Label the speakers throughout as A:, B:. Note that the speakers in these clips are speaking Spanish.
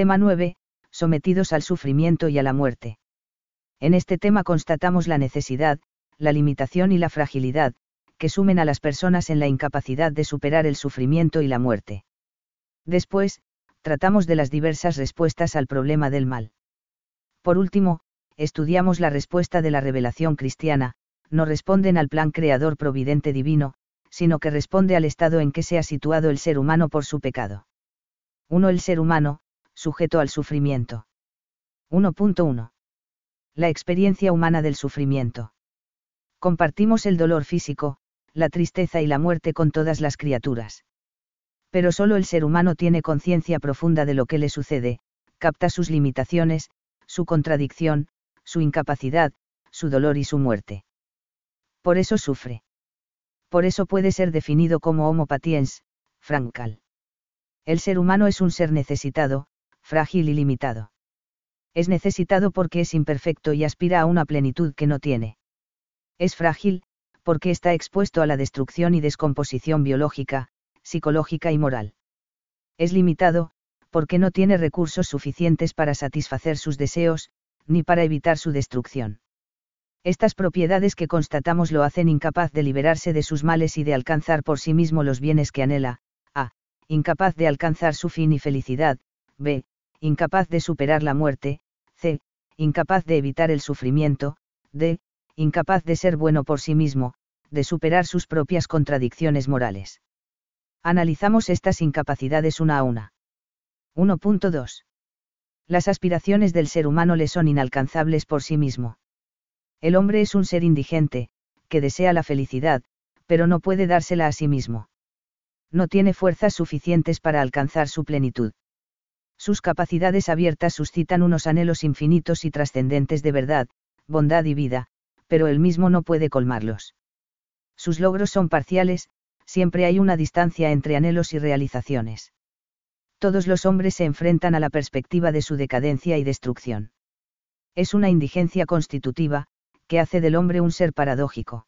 A: Tema 9. Sometidos al sufrimiento y a la muerte. En este tema constatamos la necesidad, la limitación y la fragilidad, que sumen a las personas en la incapacidad de superar el sufrimiento y la muerte. Después, tratamos de las diversas respuestas al problema del mal. Por último, estudiamos la respuesta de la revelación cristiana, no responden al plan creador providente divino, sino que responde al estado en que se ha situado el ser humano por su pecado. 1. El ser humano, sujeto al sufrimiento. 1.1. La experiencia humana del sufrimiento. Compartimos el dolor físico, la tristeza y la muerte con todas las criaturas. Pero solo el ser humano tiene conciencia profunda de lo que le sucede, capta sus limitaciones, su contradicción, su incapacidad, su dolor y su muerte. Por eso sufre. Por eso puede ser definido como homo patiens, francal. El ser humano es un ser necesitado, frágil y limitado. Es necesitado porque es imperfecto y aspira a una plenitud que no tiene. Es frágil, porque está expuesto a la destrucción y descomposición biológica, psicológica y moral. Es limitado, porque no tiene recursos suficientes para satisfacer sus deseos, ni para evitar su destrucción. Estas propiedades que constatamos lo hacen incapaz de liberarse de sus males y de alcanzar por sí mismo los bienes que anhela, a. incapaz de alcanzar su fin y felicidad, b. incapaz de superar la muerte, c. incapaz de evitar el sufrimiento, d incapaz de ser bueno por sí mismo, de superar sus propias contradicciones morales. Analizamos estas incapacidades una a una. 1.2. Las aspiraciones del ser humano le son inalcanzables por sí mismo. El hombre es un ser indigente, que desea la felicidad, pero no puede dársela a sí mismo. No tiene fuerzas suficientes para alcanzar su plenitud. Sus capacidades abiertas suscitan unos anhelos infinitos y trascendentes de verdad, bondad y vida, pero él mismo no puede colmarlos. Sus logros son parciales, siempre hay una distancia entre anhelos y realizaciones. Todos los hombres se enfrentan a la perspectiva de su decadencia y destrucción. Es una indigencia constitutiva, que hace del hombre un ser paradójico.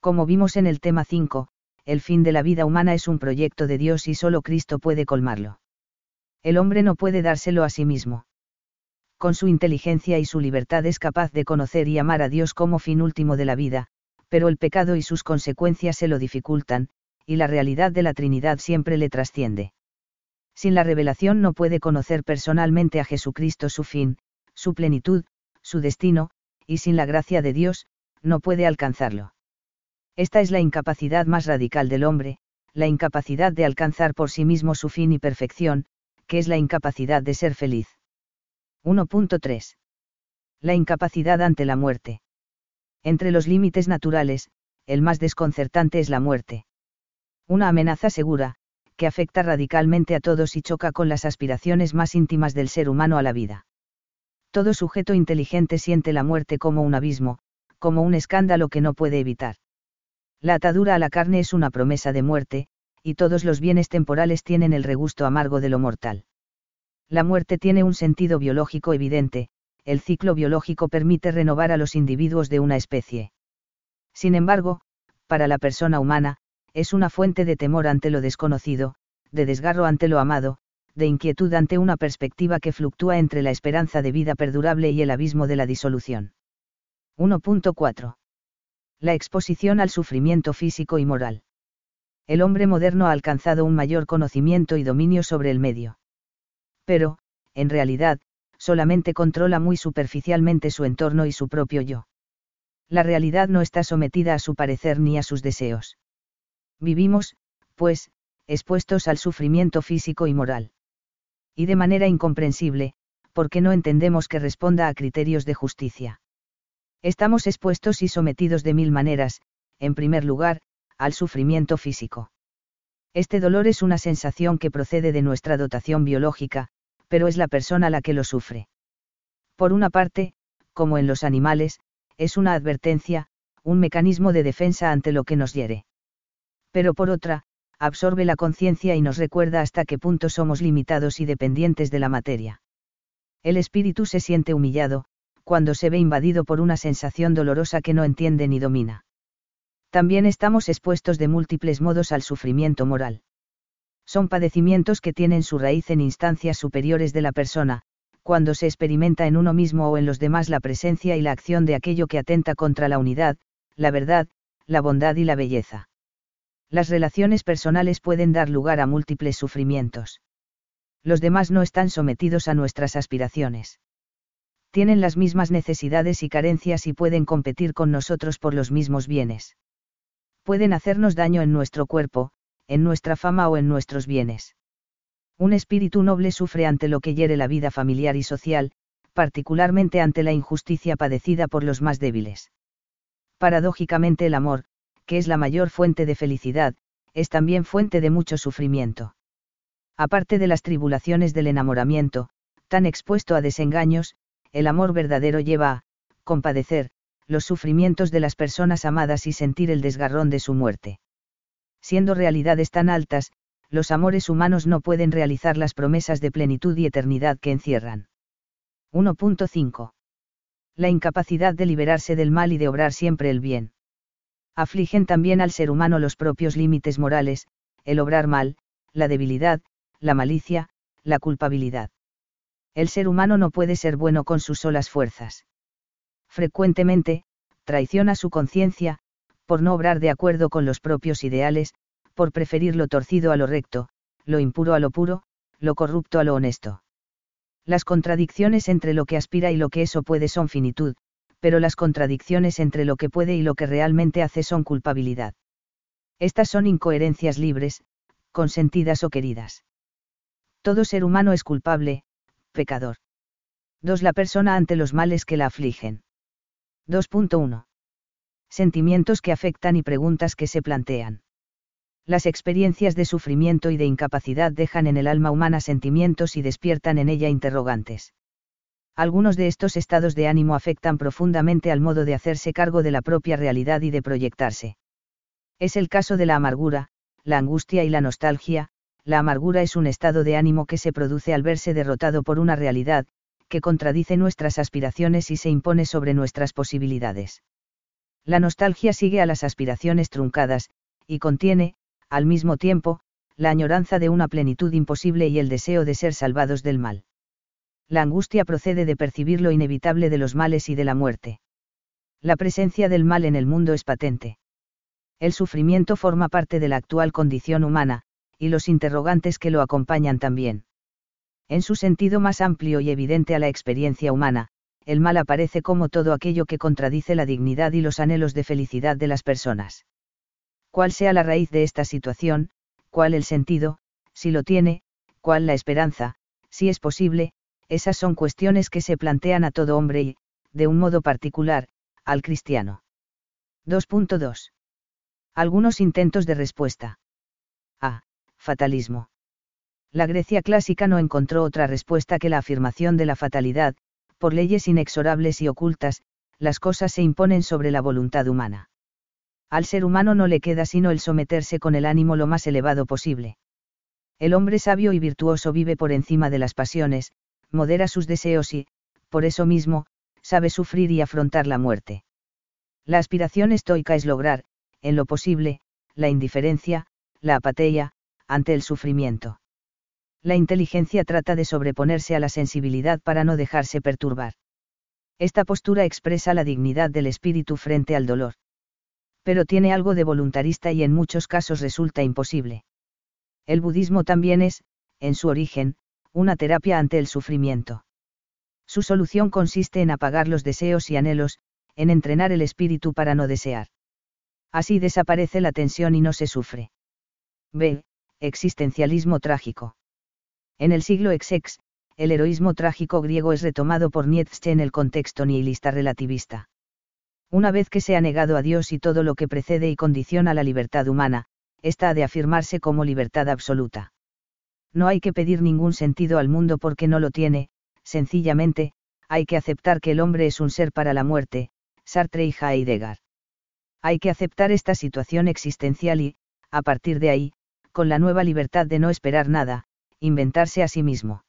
A: Como vimos en el tema 5, el fin de la vida humana es un proyecto de Dios y solo Cristo puede colmarlo. El hombre no puede dárselo a sí mismo con su inteligencia y su libertad es capaz de conocer y amar a Dios como fin último de la vida, pero el pecado y sus consecuencias se lo dificultan, y la realidad de la Trinidad siempre le trasciende. Sin la revelación no puede conocer personalmente a Jesucristo su fin, su plenitud, su destino, y sin la gracia de Dios, no puede alcanzarlo. Esta es la incapacidad más radical del hombre, la incapacidad de alcanzar por sí mismo su fin y perfección, que es la incapacidad de ser feliz. 1.3. La incapacidad ante la muerte. Entre los límites naturales, el más desconcertante es la muerte. Una amenaza segura, que afecta radicalmente a todos y choca con las aspiraciones más íntimas del ser humano a la vida. Todo sujeto inteligente siente la muerte como un abismo, como un escándalo que no puede evitar. La atadura a la carne es una promesa de muerte, y todos los bienes temporales tienen el regusto amargo de lo mortal. La muerte tiene un sentido biológico evidente, el ciclo biológico permite renovar a los individuos de una especie. Sin embargo, para la persona humana, es una fuente de temor ante lo desconocido, de desgarro ante lo amado, de inquietud ante una perspectiva que fluctúa entre la esperanza de vida perdurable y el abismo de la disolución. 1.4. La exposición al sufrimiento físico y moral. El hombre moderno ha alcanzado un mayor conocimiento y dominio sobre el medio pero, en realidad, solamente controla muy superficialmente su entorno y su propio yo. La realidad no está sometida a su parecer ni a sus deseos. Vivimos, pues, expuestos al sufrimiento físico y moral. Y de manera incomprensible, porque no entendemos que responda a criterios de justicia. Estamos expuestos y sometidos de mil maneras, en primer lugar, al sufrimiento físico. Este dolor es una sensación que procede de nuestra dotación biológica, pero es la persona la que lo sufre. Por una parte, como en los animales, es una advertencia, un mecanismo de defensa ante lo que nos hiere. Pero por otra, absorbe la conciencia y nos recuerda hasta qué punto somos limitados y dependientes de la materia. El espíritu se siente humillado, cuando se ve invadido por una sensación dolorosa que no entiende ni domina. También estamos expuestos de múltiples modos al sufrimiento moral. Son padecimientos que tienen su raíz en instancias superiores de la persona, cuando se experimenta en uno mismo o en los demás la presencia y la acción de aquello que atenta contra la unidad, la verdad, la bondad y la belleza. Las relaciones personales pueden dar lugar a múltiples sufrimientos. Los demás no están sometidos a nuestras aspiraciones. Tienen las mismas necesidades y carencias y pueden competir con nosotros por los mismos bienes. Pueden hacernos daño en nuestro cuerpo, en nuestra fama o en nuestros bienes. Un espíritu noble sufre ante lo que hiere la vida familiar y social, particularmente ante la injusticia padecida por los más débiles. Paradójicamente el amor, que es la mayor fuente de felicidad, es también fuente de mucho sufrimiento. Aparte de las tribulaciones del enamoramiento, tan expuesto a desengaños, el amor verdadero lleva a, compadecer, los sufrimientos de las personas amadas y sentir el desgarrón de su muerte siendo realidades tan altas, los amores humanos no pueden realizar las promesas de plenitud y eternidad que encierran. 1.5. La incapacidad de liberarse del mal y de obrar siempre el bien. Afligen también al ser humano los propios límites morales, el obrar mal, la debilidad, la malicia, la culpabilidad. El ser humano no puede ser bueno con sus solas fuerzas. Frecuentemente, traiciona su conciencia, por no obrar de acuerdo con los propios ideales, por preferir lo torcido a lo recto, lo impuro a lo puro, lo corrupto a lo honesto. Las contradicciones entre lo que aspira y lo que eso puede son finitud, pero las contradicciones entre lo que puede y lo que realmente hace son culpabilidad. Estas son incoherencias libres, consentidas o queridas. Todo ser humano es culpable, pecador. 2. La persona ante los males que la afligen. 2.1 sentimientos que afectan y preguntas que se plantean. Las experiencias de sufrimiento y de incapacidad dejan en el alma humana sentimientos y despiertan en ella interrogantes. Algunos de estos estados de ánimo afectan profundamente al modo de hacerse cargo de la propia realidad y de proyectarse. Es el caso de la amargura, la angustia y la nostalgia, la amargura es un estado de ánimo que se produce al verse derrotado por una realidad, que contradice nuestras aspiraciones y se impone sobre nuestras posibilidades. La nostalgia sigue a las aspiraciones truncadas, y contiene, al mismo tiempo, la añoranza de una plenitud imposible y el deseo de ser salvados del mal. La angustia procede de percibir lo inevitable de los males y de la muerte. La presencia del mal en el mundo es patente. El sufrimiento forma parte de la actual condición humana, y los interrogantes que lo acompañan también. En su sentido más amplio y evidente a la experiencia humana, el mal aparece como todo aquello que contradice la dignidad y los anhelos de felicidad de las personas. Cuál sea la raíz de esta situación, cuál el sentido, si lo tiene, cuál la esperanza, si es posible, esas son cuestiones que se plantean a todo hombre y, de un modo particular, al cristiano. 2.2. Algunos intentos de respuesta. A. Fatalismo. La Grecia clásica no encontró otra respuesta que la afirmación de la fatalidad, por leyes inexorables y ocultas, las cosas se imponen sobre la voluntad humana. Al ser humano no le queda sino el someterse con el ánimo lo más elevado posible. El hombre sabio y virtuoso vive por encima de las pasiones, modera sus deseos y, por eso mismo, sabe sufrir y afrontar la muerte. La aspiración estoica es lograr, en lo posible, la indiferencia, la apatía, ante el sufrimiento la inteligencia trata de sobreponerse a la sensibilidad para no dejarse perturbar. Esta postura expresa la dignidad del espíritu frente al dolor. Pero tiene algo de voluntarista y en muchos casos resulta imposible. El budismo también es, en su origen, una terapia ante el sufrimiento. Su solución consiste en apagar los deseos y anhelos, en entrenar el espíritu para no desear. Así desaparece la tensión y no se sufre. B. Existencialismo trágico. En el siglo XX, el heroísmo trágico griego es retomado por Nietzsche en el contexto nihilista relativista. Una vez que se ha negado a Dios y todo lo que precede y condiciona la libertad humana, esta ha de afirmarse como libertad absoluta. No hay que pedir ningún sentido al mundo porque no lo tiene, sencillamente, hay que aceptar que el hombre es un ser para la muerte, Sartre y Heidegger. Hay que aceptar esta situación existencial y, a partir de ahí, con la nueva libertad de no esperar nada, inventarse a sí mismo.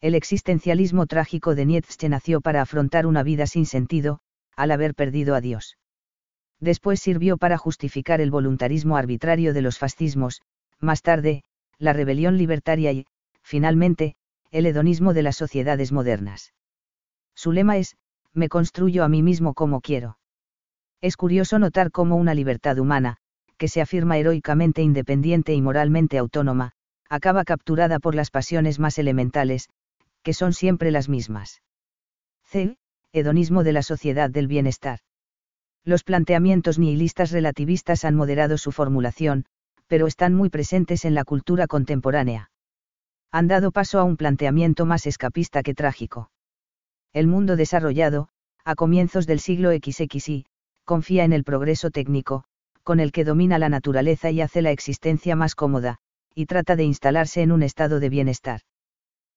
A: El existencialismo trágico de Nietzsche nació para afrontar una vida sin sentido, al haber perdido a Dios. Después sirvió para justificar el voluntarismo arbitrario de los fascismos, más tarde, la rebelión libertaria y, finalmente, el hedonismo de las sociedades modernas. Su lema es, me construyo a mí mismo como quiero. Es curioso notar cómo una libertad humana, que se afirma heroicamente independiente y moralmente autónoma, acaba capturada por las pasiones más elementales, que son siempre las mismas. C. Hedonismo de la sociedad del bienestar. Los planteamientos nihilistas relativistas han moderado su formulación, pero están muy presentes en la cultura contemporánea. Han dado paso a un planteamiento más escapista que trágico. El mundo desarrollado, a comienzos del siglo XXI, confía en el progreso técnico, con el que domina la naturaleza y hace la existencia más cómoda, y trata de instalarse en un estado de bienestar.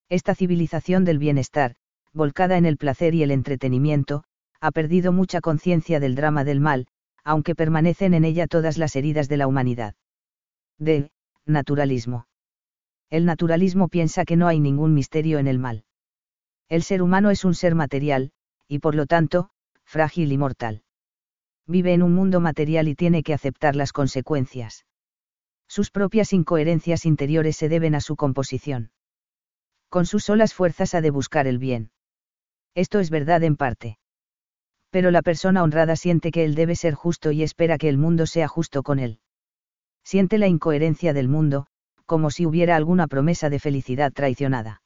A: Esta civilización del bienestar, volcada en el placer y el entretenimiento, ha perdido mucha conciencia del drama del mal, aunque permanecen en ella todas las heridas de la humanidad. D. Naturalismo. El naturalismo piensa que no hay ningún misterio en el mal. El ser humano es un ser material, y por lo tanto, frágil y mortal. Vive en un mundo material y tiene que aceptar las consecuencias. Sus propias incoherencias interiores se deben a su composición. Con sus solas fuerzas ha de buscar el bien. Esto es verdad en parte. Pero la persona honrada siente que él debe ser justo y espera que el mundo sea justo con él. Siente la incoherencia del mundo, como si hubiera alguna promesa de felicidad traicionada.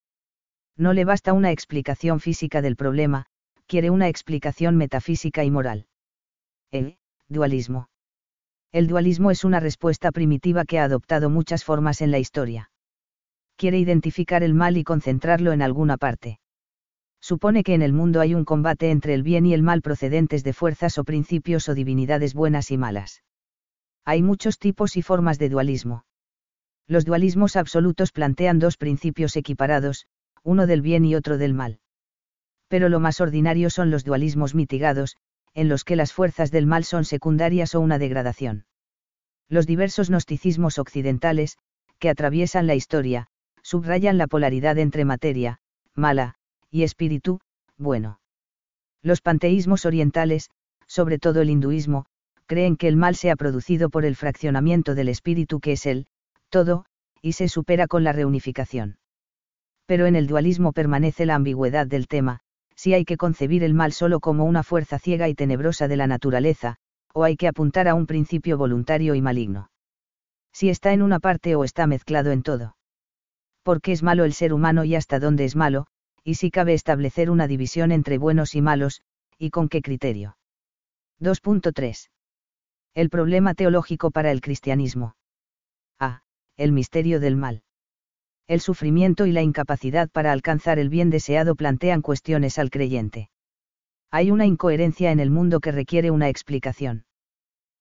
A: No le basta una explicación física del problema, quiere una explicación metafísica y moral. El dualismo. El dualismo es una respuesta primitiva que ha adoptado muchas formas en la historia. Quiere identificar el mal y concentrarlo en alguna parte. Supone que en el mundo hay un combate entre el bien y el mal procedentes de fuerzas o principios o divinidades buenas y malas. Hay muchos tipos y formas de dualismo. Los dualismos absolutos plantean dos principios equiparados, uno del bien y otro del mal. Pero lo más ordinario son los dualismos mitigados, en los que las fuerzas del mal son secundarias o una degradación. Los diversos gnosticismos occidentales, que atraviesan la historia, subrayan la polaridad entre materia, mala, y espíritu, bueno. Los panteísmos orientales, sobre todo el hinduismo, creen que el mal se ha producido por el fraccionamiento del espíritu que es el, todo, y se supera con la reunificación. Pero en el dualismo permanece la ambigüedad del tema, si hay que concebir el mal solo como una fuerza ciega y tenebrosa de la naturaleza, o hay que apuntar a un principio voluntario y maligno. Si está en una parte o está mezclado en todo. ¿Por qué es malo el ser humano y hasta dónde es malo? Y si cabe establecer una división entre buenos y malos, y con qué criterio. 2.3. El problema teológico para el cristianismo. A el misterio del mal. El sufrimiento y la incapacidad para alcanzar el bien deseado plantean cuestiones al creyente. Hay una incoherencia en el mundo que requiere una explicación.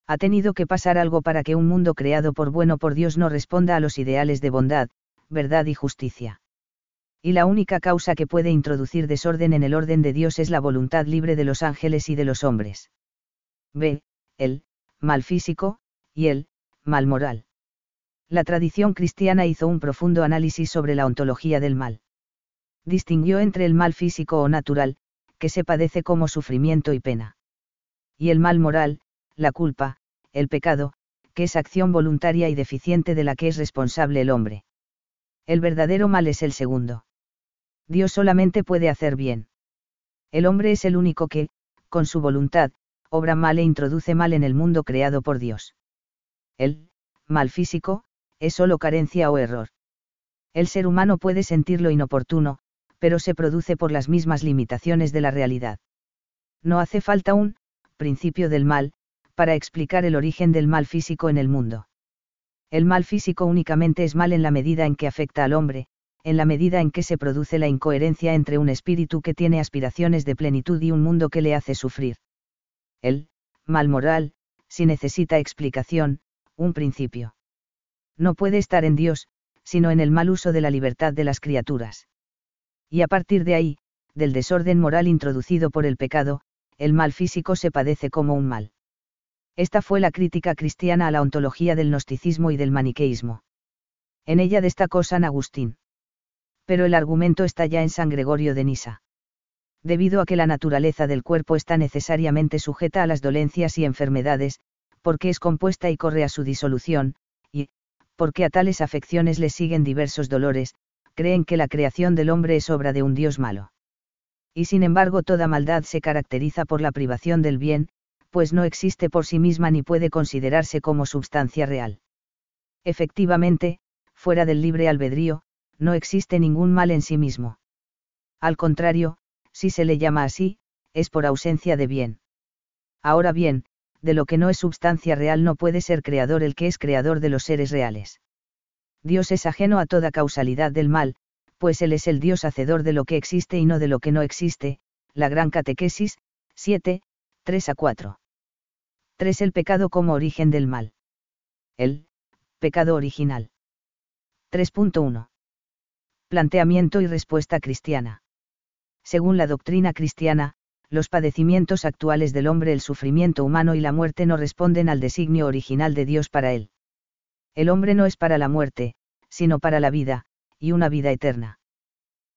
A: Ha tenido que pasar algo para que un mundo creado por bueno por Dios no responda a los ideales de bondad, verdad y justicia. Y la única causa que puede introducir desorden en el orden de Dios es la voluntad libre de los ángeles y de los hombres. B. El mal físico, y el mal moral la tradición cristiana hizo un profundo análisis sobre la ontología del mal. Distinguió entre el mal físico o natural, que se padece como sufrimiento y pena. Y el mal moral, la culpa, el pecado, que es acción voluntaria y deficiente de la que es responsable el hombre. El verdadero mal es el segundo. Dios solamente puede hacer bien. El hombre es el único que, con su voluntad, obra mal e introduce mal en el mundo creado por Dios. El mal físico, es solo carencia o error. El ser humano puede sentir lo inoportuno, pero se produce por las mismas limitaciones de la realidad. No hace falta un principio del mal, para explicar el origen del mal físico en el mundo. El mal físico únicamente es mal en la medida en que afecta al hombre, en la medida en que se produce la incoherencia entre un espíritu que tiene aspiraciones de plenitud y un mundo que le hace sufrir. El mal moral, si necesita explicación, un principio no puede estar en Dios, sino en el mal uso de la libertad de las criaturas. Y a partir de ahí, del desorden moral introducido por el pecado, el mal físico se padece como un mal. Esta fue la crítica cristiana a la ontología del gnosticismo y del maniqueísmo. En ella destacó San Agustín. Pero el argumento está ya en San Gregorio de Nisa. Debido a que la naturaleza del cuerpo está necesariamente sujeta a las dolencias y enfermedades, porque es compuesta y corre a su disolución, porque a tales afecciones les siguen diversos dolores, creen que la creación del hombre es obra de un Dios malo. Y sin embargo toda maldad se caracteriza por la privación del bien, pues no existe por sí misma ni puede considerarse como substancia real. Efectivamente, fuera del libre albedrío, no existe ningún mal en sí mismo. Al contrario, si se le llama así, es por ausencia de bien. Ahora bien, de lo que no es substancia real no puede ser creador el que es creador de los seres reales. Dios es ajeno a toda causalidad del mal, pues Él es el Dios hacedor de lo que existe y no de lo que no existe, la Gran Catequesis, 7, 3 a 4. 3. El pecado como origen del mal. El, pecado original. 3.1. Planteamiento y respuesta cristiana. Según la doctrina cristiana, los padecimientos actuales del hombre, el sufrimiento humano y la muerte no responden al designio original de Dios para él. El hombre no es para la muerte, sino para la vida, y una vida eterna.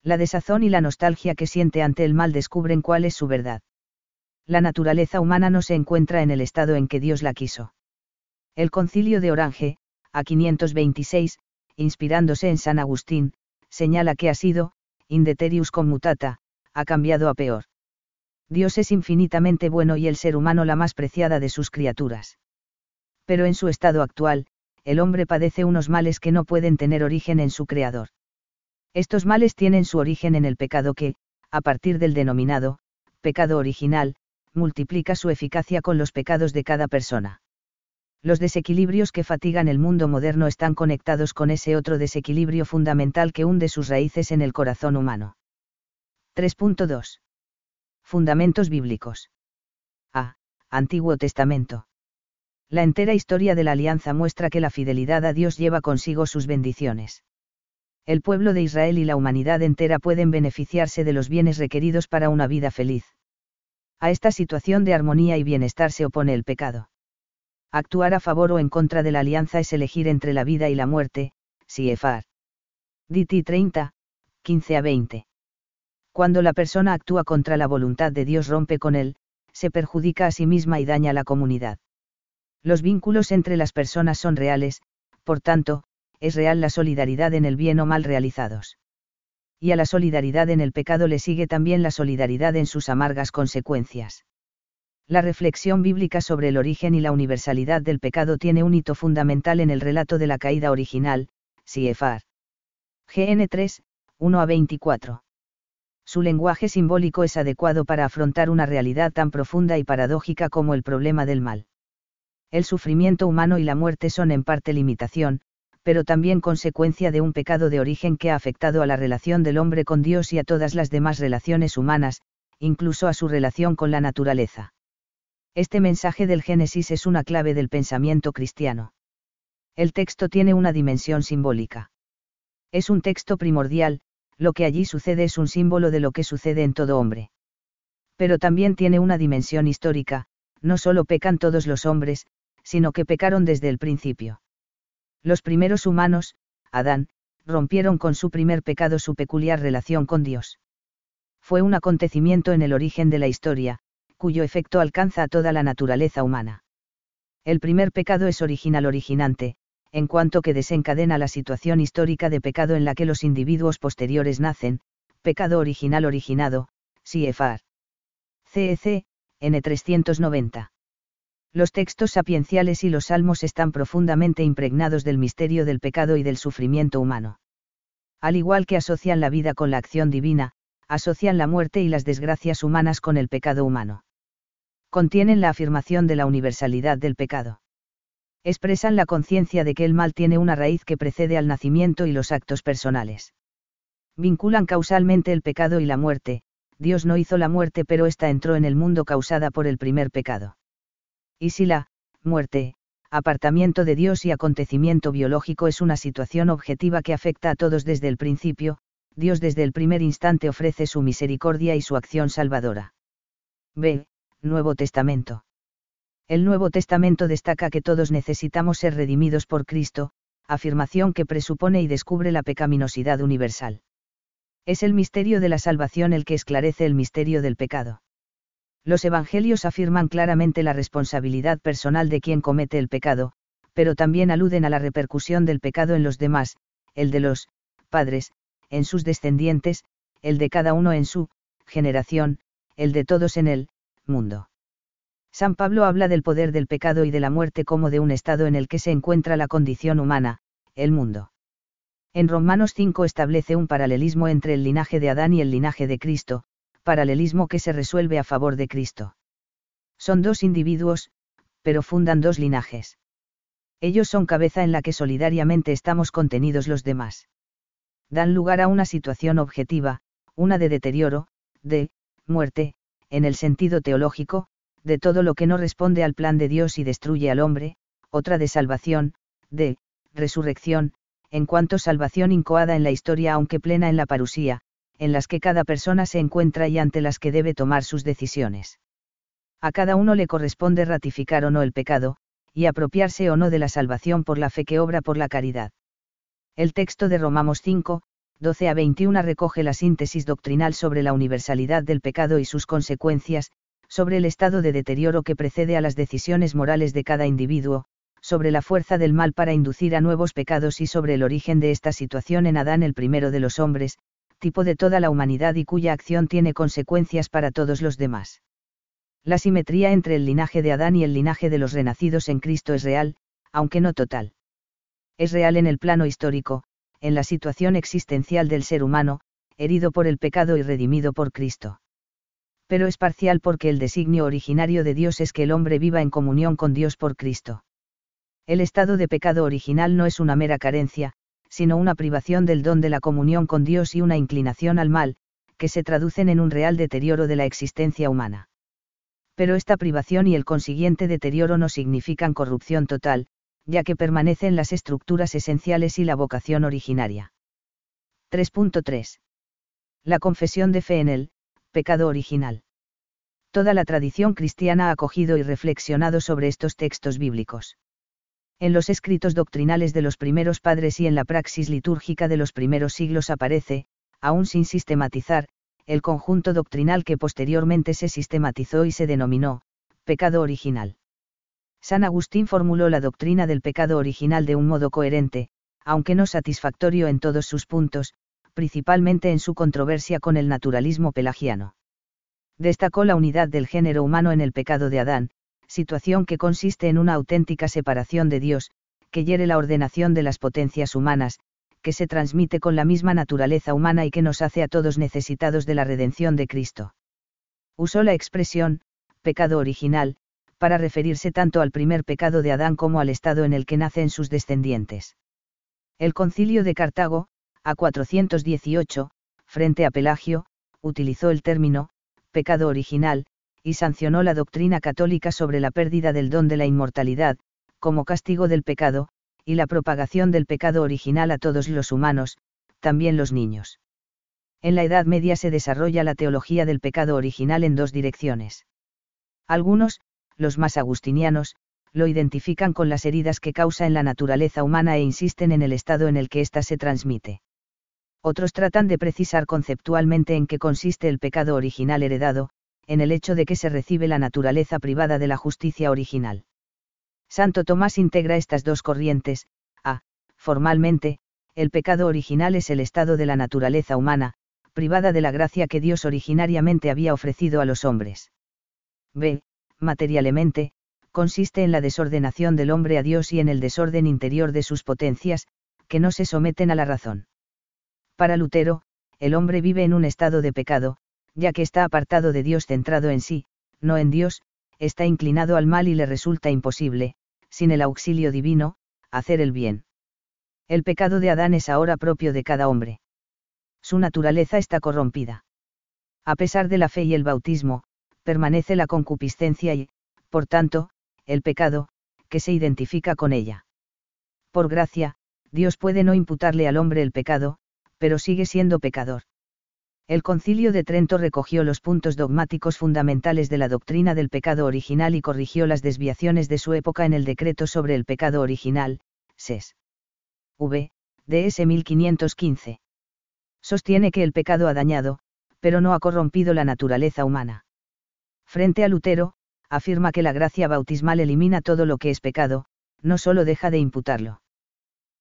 A: La desazón y la nostalgia que siente ante el mal descubren cuál es su verdad. La naturaleza humana no se encuentra en el estado en que Dios la quiso. El concilio de Orange, a 526, inspirándose en San Agustín, señala que ha sido, indeterius commutata, ha cambiado a peor. Dios es infinitamente bueno y el ser humano la más preciada de sus criaturas. Pero en su estado actual, el hombre padece unos males que no pueden tener origen en su Creador. Estos males tienen su origen en el pecado que, a partir del denominado, pecado original, multiplica su eficacia con los pecados de cada persona. Los desequilibrios que fatigan el mundo moderno están conectados con ese otro desequilibrio fundamental que hunde sus raíces en el corazón humano. 3.2. Fundamentos bíblicos. A. Antiguo Testamento. La entera historia de la alianza muestra que la fidelidad a Dios lleva consigo sus bendiciones. El pueblo de Israel y la humanidad entera pueden beneficiarse de los bienes requeridos para una vida feliz. A esta situación de armonía y bienestar se opone el pecado. Actuar a favor o en contra de la alianza es elegir entre la vida y la muerte, Siefar. DT 30, 15 a 20. Cuando la persona actúa contra la voluntad de Dios rompe con él, se perjudica a sí misma y daña a la comunidad. Los vínculos entre las personas son reales, por tanto, es real la solidaridad en el bien o mal realizados. Y a la solidaridad en el pecado le sigue también la solidaridad en sus amargas consecuencias. La reflexión bíblica sobre el origen y la universalidad del pecado tiene un hito fundamental en el relato de la caída original, Siefar. GN 3, 1 a 24 su lenguaje simbólico es adecuado para afrontar una realidad tan profunda y paradójica como el problema del mal. El sufrimiento humano y la muerte son en parte limitación, pero también consecuencia de un pecado de origen que ha afectado a la relación del hombre con Dios y a todas las demás relaciones humanas, incluso a su relación con la naturaleza. Este mensaje del Génesis es una clave del pensamiento cristiano. El texto tiene una dimensión simbólica. Es un texto primordial, lo que allí sucede es un símbolo de lo que sucede en todo hombre. Pero también tiene una dimensión histórica, no solo pecan todos los hombres, sino que pecaron desde el principio. Los primeros humanos, Adán, rompieron con su primer pecado su peculiar relación con Dios. Fue un acontecimiento en el origen de la historia, cuyo efecto alcanza a toda la naturaleza humana. El primer pecado es original originante, en cuanto que desencadena la situación histórica de pecado en la que los individuos posteriores nacen, pecado original originado, CFR. CEC, N390. Los textos sapienciales y los salmos están profundamente impregnados del misterio del pecado y del sufrimiento humano. Al igual que asocian la vida con la acción divina, asocian la muerte y las desgracias humanas con el pecado humano. Contienen la afirmación de la universalidad del pecado expresan la conciencia de que el mal tiene una raíz que precede al nacimiento y los actos personales. Vinculan causalmente el pecado y la muerte, Dios no hizo la muerte pero ésta entró en el mundo causada por el primer pecado. Y si la, muerte, apartamiento de Dios y acontecimiento biológico es una situación objetiva que afecta a todos desde el principio, Dios desde el primer instante ofrece su misericordia y su acción salvadora. B. Nuevo Testamento. El Nuevo Testamento destaca que todos necesitamos ser redimidos por Cristo, afirmación que presupone y descubre la pecaminosidad universal. Es el misterio de la salvación el que esclarece el misterio del pecado. Los evangelios afirman claramente la responsabilidad personal de quien comete el pecado, pero también aluden a la repercusión del pecado en los demás, el de los padres, en sus descendientes, el de cada uno en su generación, el de todos en el mundo. San Pablo habla del poder del pecado y de la muerte como de un estado en el que se encuentra la condición humana, el mundo. En Romanos 5 establece un paralelismo entre el linaje de Adán y el linaje de Cristo, paralelismo que se resuelve a favor de Cristo. Son dos individuos, pero fundan dos linajes. Ellos son cabeza en la que solidariamente estamos contenidos los demás. Dan lugar a una situación objetiva, una de deterioro, de muerte, en el sentido teológico, de todo lo que no responde al plan de Dios y destruye al hombre, otra de salvación, de resurrección, en cuanto salvación incoada en la historia aunque plena en la parusía, en las que cada persona se encuentra y ante las que debe tomar sus decisiones. A cada uno le corresponde ratificar o no el pecado, y apropiarse o no de la salvación por la fe que obra por la caridad. El texto de Romamos 5, 12 a 21 recoge la síntesis doctrinal sobre la universalidad del pecado y sus consecuencias, sobre el estado de deterioro que precede a las decisiones morales de cada individuo, sobre la fuerza del mal para inducir a nuevos pecados y sobre el origen de esta situación en Adán el primero de los hombres, tipo de toda la humanidad y cuya acción tiene consecuencias para todos los demás. La simetría entre el linaje de Adán y el linaje de los renacidos en Cristo es real, aunque no total. Es real en el plano histórico, en la situación existencial del ser humano, herido por el pecado y redimido por Cristo pero es parcial porque el designio originario de Dios es que el hombre viva en comunión con Dios por Cristo. El estado de pecado original no es una mera carencia, sino una privación del don de la comunión con Dios y una inclinación al mal, que se traducen en un real deterioro de la existencia humana. Pero esta privación y el consiguiente deterioro no significan corrupción total, ya que permanecen las estructuras esenciales y la vocación originaria. 3.3. La confesión de fe en él, pecado original. Toda la tradición cristiana ha acogido y reflexionado sobre estos textos bíblicos. En los escritos doctrinales de los primeros padres y en la praxis litúrgica de los primeros siglos aparece, aún sin sistematizar, el conjunto doctrinal que posteriormente se sistematizó y se denominó, pecado original. San Agustín formuló la doctrina del pecado original de un modo coherente, aunque no satisfactorio en todos sus puntos, principalmente en su controversia con el naturalismo pelagiano. Destacó la unidad del género humano en el pecado de Adán, situación que consiste en una auténtica separación de Dios, que hiere la ordenación de las potencias humanas, que se transmite con la misma naturaleza humana y que nos hace a todos necesitados de la redención de Cristo. Usó la expresión, pecado original, para referirse tanto al primer pecado de Adán como al estado en el que nacen sus descendientes. El concilio de Cartago, a 418, frente a Pelagio, utilizó el término, pecado original, y sancionó la doctrina católica sobre la pérdida del don de la inmortalidad, como castigo del pecado, y la propagación del pecado original a todos los humanos, también los niños. En la Edad Media se desarrolla la teología del pecado original en dos direcciones. Algunos, los más agustinianos, lo identifican con las heridas que causa en la naturaleza humana e insisten en el estado en el que ésta se transmite otros tratan de precisar conceptualmente en qué consiste el pecado original heredado, en el hecho de que se recibe la naturaleza privada de la justicia original. Santo Tomás integra estas dos corrientes, a, formalmente, el pecado original es el estado de la naturaleza humana, privada de la gracia que Dios originariamente había ofrecido a los hombres. b, materialmente, consiste en la desordenación del hombre a Dios y en el desorden interior de sus potencias, que no se someten a la razón. Para Lutero, el hombre vive en un estado de pecado, ya que está apartado de Dios centrado en sí, no en Dios, está inclinado al mal y le resulta imposible, sin el auxilio divino, hacer el bien. El pecado de Adán es ahora propio de cada hombre. Su naturaleza está corrompida. A pesar de la fe y el bautismo, permanece la concupiscencia y, por tanto, el pecado, que se identifica con ella. Por gracia, Dios puede no imputarle al hombre el pecado, pero sigue siendo pecador. El concilio de Trento recogió los puntos dogmáticos fundamentales de la doctrina del pecado original y corrigió las desviaciones de su época en el decreto sobre el pecado original, SES. V. DS 1515. Sostiene que el pecado ha dañado, pero no ha corrompido la naturaleza humana. Frente a Lutero, afirma que la gracia bautismal elimina todo lo que es pecado, no solo deja de imputarlo.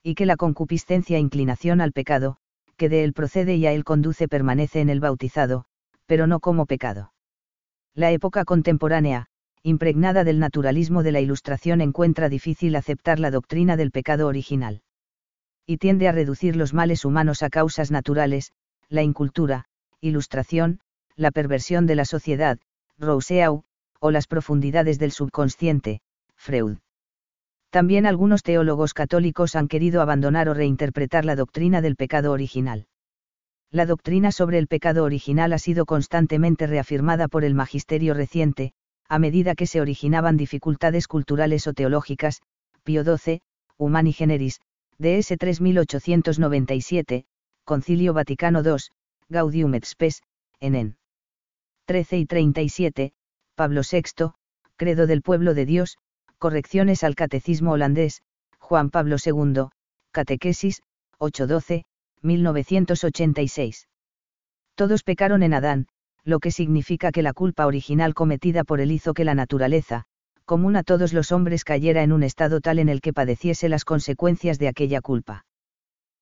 A: Y que la concupiscencia e inclinación al pecado, que de él procede y a él conduce permanece en el bautizado, pero no como pecado. La época contemporánea, impregnada del naturalismo de la Ilustración, encuentra difícil aceptar la doctrina del pecado original. Y tiende a reducir los males humanos a causas naturales, la incultura, ilustración, la perversión de la sociedad, Rousseau, o las profundidades del subconsciente, Freud. También algunos teólogos católicos han querido abandonar o reinterpretar la doctrina del pecado original. La doctrina sobre el pecado original ha sido constantemente reafirmada por el magisterio reciente, a medida que se originaban dificultades culturales o teológicas, Pío XII, Humani Generis, DS 3897, Concilio Vaticano II, Gaudium et Spes, en 13 y 37, Pablo VI, Credo del Pueblo de Dios, Correcciones al Catecismo Holandés, Juan Pablo II, Catequesis, 812, 1986. Todos pecaron en Adán, lo que significa que la culpa original cometida por él hizo que la naturaleza, común a todos los hombres, cayera en un estado tal en el que padeciese las consecuencias de aquella culpa.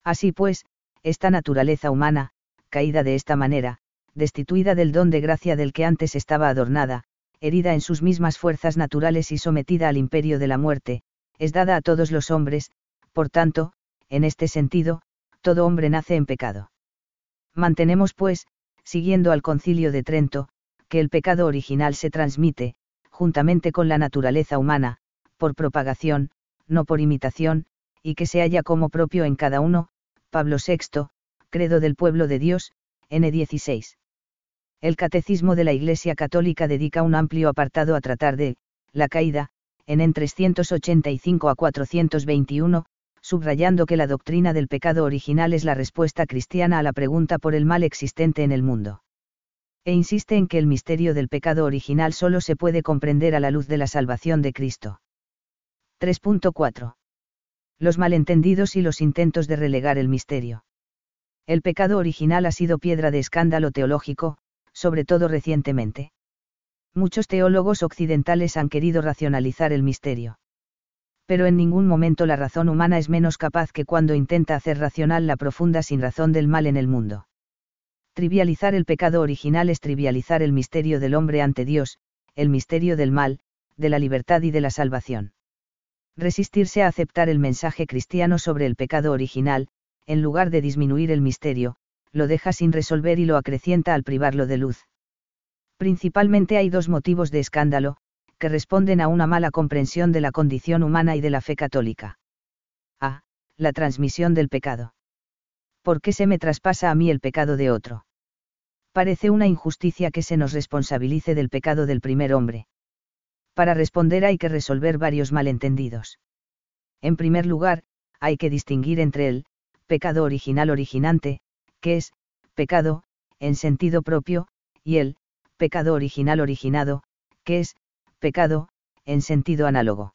A: Así pues, esta naturaleza humana, caída de esta manera, destituida del don de gracia del que antes estaba adornada, herida en sus mismas fuerzas naturales y sometida al imperio de la muerte, es dada a todos los hombres, por tanto, en este sentido, todo hombre nace en pecado. Mantenemos pues, siguiendo al concilio de Trento, que el pecado original se transmite, juntamente con la naturaleza humana, por propagación, no por imitación, y que se halla como propio en cada uno, Pablo VI, Credo del Pueblo de Dios, N16. El Catecismo de la Iglesia Católica dedica un amplio apartado a tratar de, la caída, en en 385 a 421, subrayando que la doctrina del pecado original es la respuesta cristiana a la pregunta por el mal existente en el mundo. E insiste en que el misterio del pecado original solo se puede comprender a la luz de la salvación de Cristo. 3.4. Los malentendidos y los intentos de relegar el misterio. El pecado original ha sido piedra de escándalo teológico, sobre todo recientemente. Muchos teólogos occidentales han querido racionalizar el misterio pero en ningún momento la razón humana es menos capaz que cuando intenta hacer racional la profunda sin razón del mal en el mundo. Trivializar el pecado original es trivializar el misterio del hombre ante Dios, el misterio del mal, de la libertad y de la salvación. Resistirse a aceptar el mensaje cristiano sobre el pecado original, en lugar de disminuir el misterio, lo deja sin resolver y lo acrecienta al privarlo de luz. Principalmente hay dos motivos de escándalo, que responden a una mala comprensión de la condición humana y de la fe católica. A. La transmisión del pecado. ¿Por qué se me traspasa a mí el pecado de otro? Parece una injusticia que se nos responsabilice del pecado del primer hombre. Para responder hay que resolver varios malentendidos. En primer lugar, hay que distinguir entre el pecado original originante, que es pecado, en sentido propio, y el pecado original originado, que es pecado, en sentido análogo.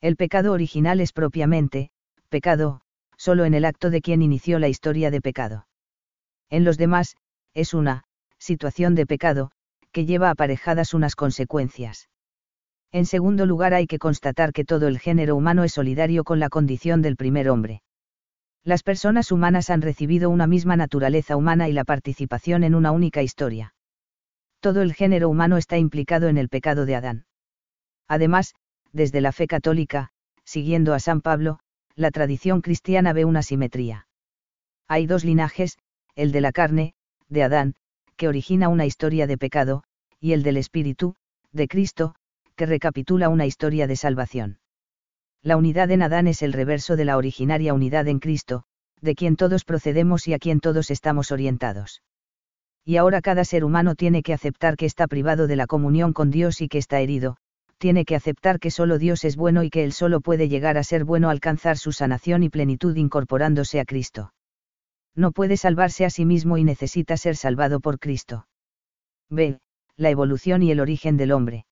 A: El pecado original es propiamente, pecado, solo en el acto de quien inició la historia de pecado. En los demás, es una, situación de pecado, que lleva aparejadas unas consecuencias. En segundo lugar hay que constatar que todo el género humano es solidario con la condición del primer hombre. Las personas humanas han recibido una misma naturaleza humana y la participación en una única historia todo el género humano está implicado en el pecado de Adán. Además, desde la fe católica, siguiendo a San Pablo, la tradición cristiana ve una simetría. Hay dos linajes, el de la carne, de Adán, que origina una historia de pecado, y el del espíritu, de Cristo, que recapitula una historia de salvación. La unidad en Adán es el reverso de la originaria unidad en Cristo, de quien todos procedemos y a quien todos estamos orientados y ahora cada ser humano tiene que aceptar que está privado de la comunión con Dios y que está herido, tiene que aceptar que solo Dios es bueno y que Él solo puede llegar a ser bueno alcanzar su sanación y plenitud incorporándose a Cristo. No puede salvarse a sí mismo y necesita ser salvado por Cristo. B. La evolución y el origen del hombre.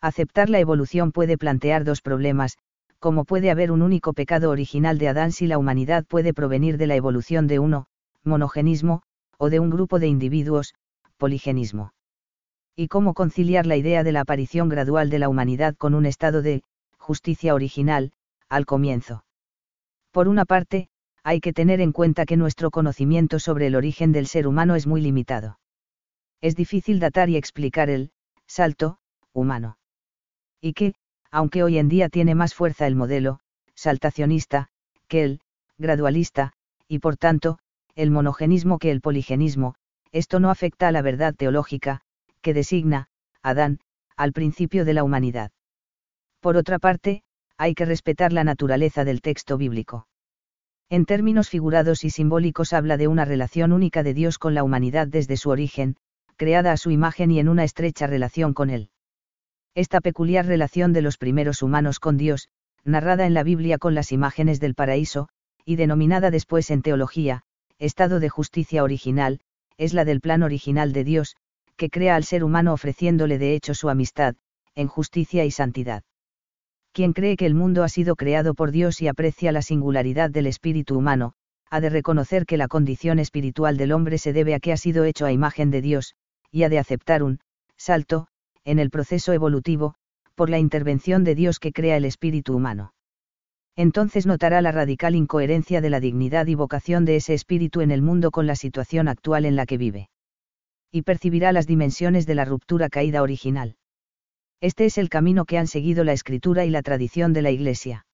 A: Aceptar la evolución puede plantear dos problemas, como puede haber un único pecado original de Adán si la humanidad puede provenir de la evolución de uno, monogenismo, o de un grupo de individuos, poligenismo. Y cómo conciliar la idea de la aparición gradual de la humanidad con un estado de justicia original, al comienzo. Por una parte, hay que tener en cuenta que nuestro conocimiento sobre el origen del ser humano es muy limitado. Es difícil datar y explicar el salto humano. Y que, aunque hoy en día tiene más fuerza el modelo saltacionista que el gradualista, y por tanto, el monogenismo que el poligenismo, esto no afecta a la verdad teológica, que designa, Adán, al principio de la humanidad. Por otra parte, hay que respetar la naturaleza del texto bíblico. En términos figurados y simbólicos habla de una relación única de Dios con la humanidad desde su origen, creada a su imagen y en una estrecha relación con Él. Esta peculiar relación de los primeros humanos con Dios, narrada en la Biblia con las imágenes del paraíso, y denominada después en teología, estado de justicia original, es la del plan original de Dios, que crea al ser humano ofreciéndole de hecho su amistad, en justicia y santidad. Quien cree que el mundo ha sido creado por Dios y aprecia la singularidad del espíritu humano, ha de reconocer que la condición espiritual del hombre se debe a que ha sido hecho a imagen de Dios, y ha de aceptar un salto, en el proceso evolutivo, por la intervención de Dios que crea el espíritu humano. Entonces notará la radical incoherencia de la dignidad y vocación de ese espíritu en el mundo con la situación actual en la que vive. Y percibirá las dimensiones de la ruptura caída original. Este es el camino que han seguido la escritura y la tradición de la Iglesia.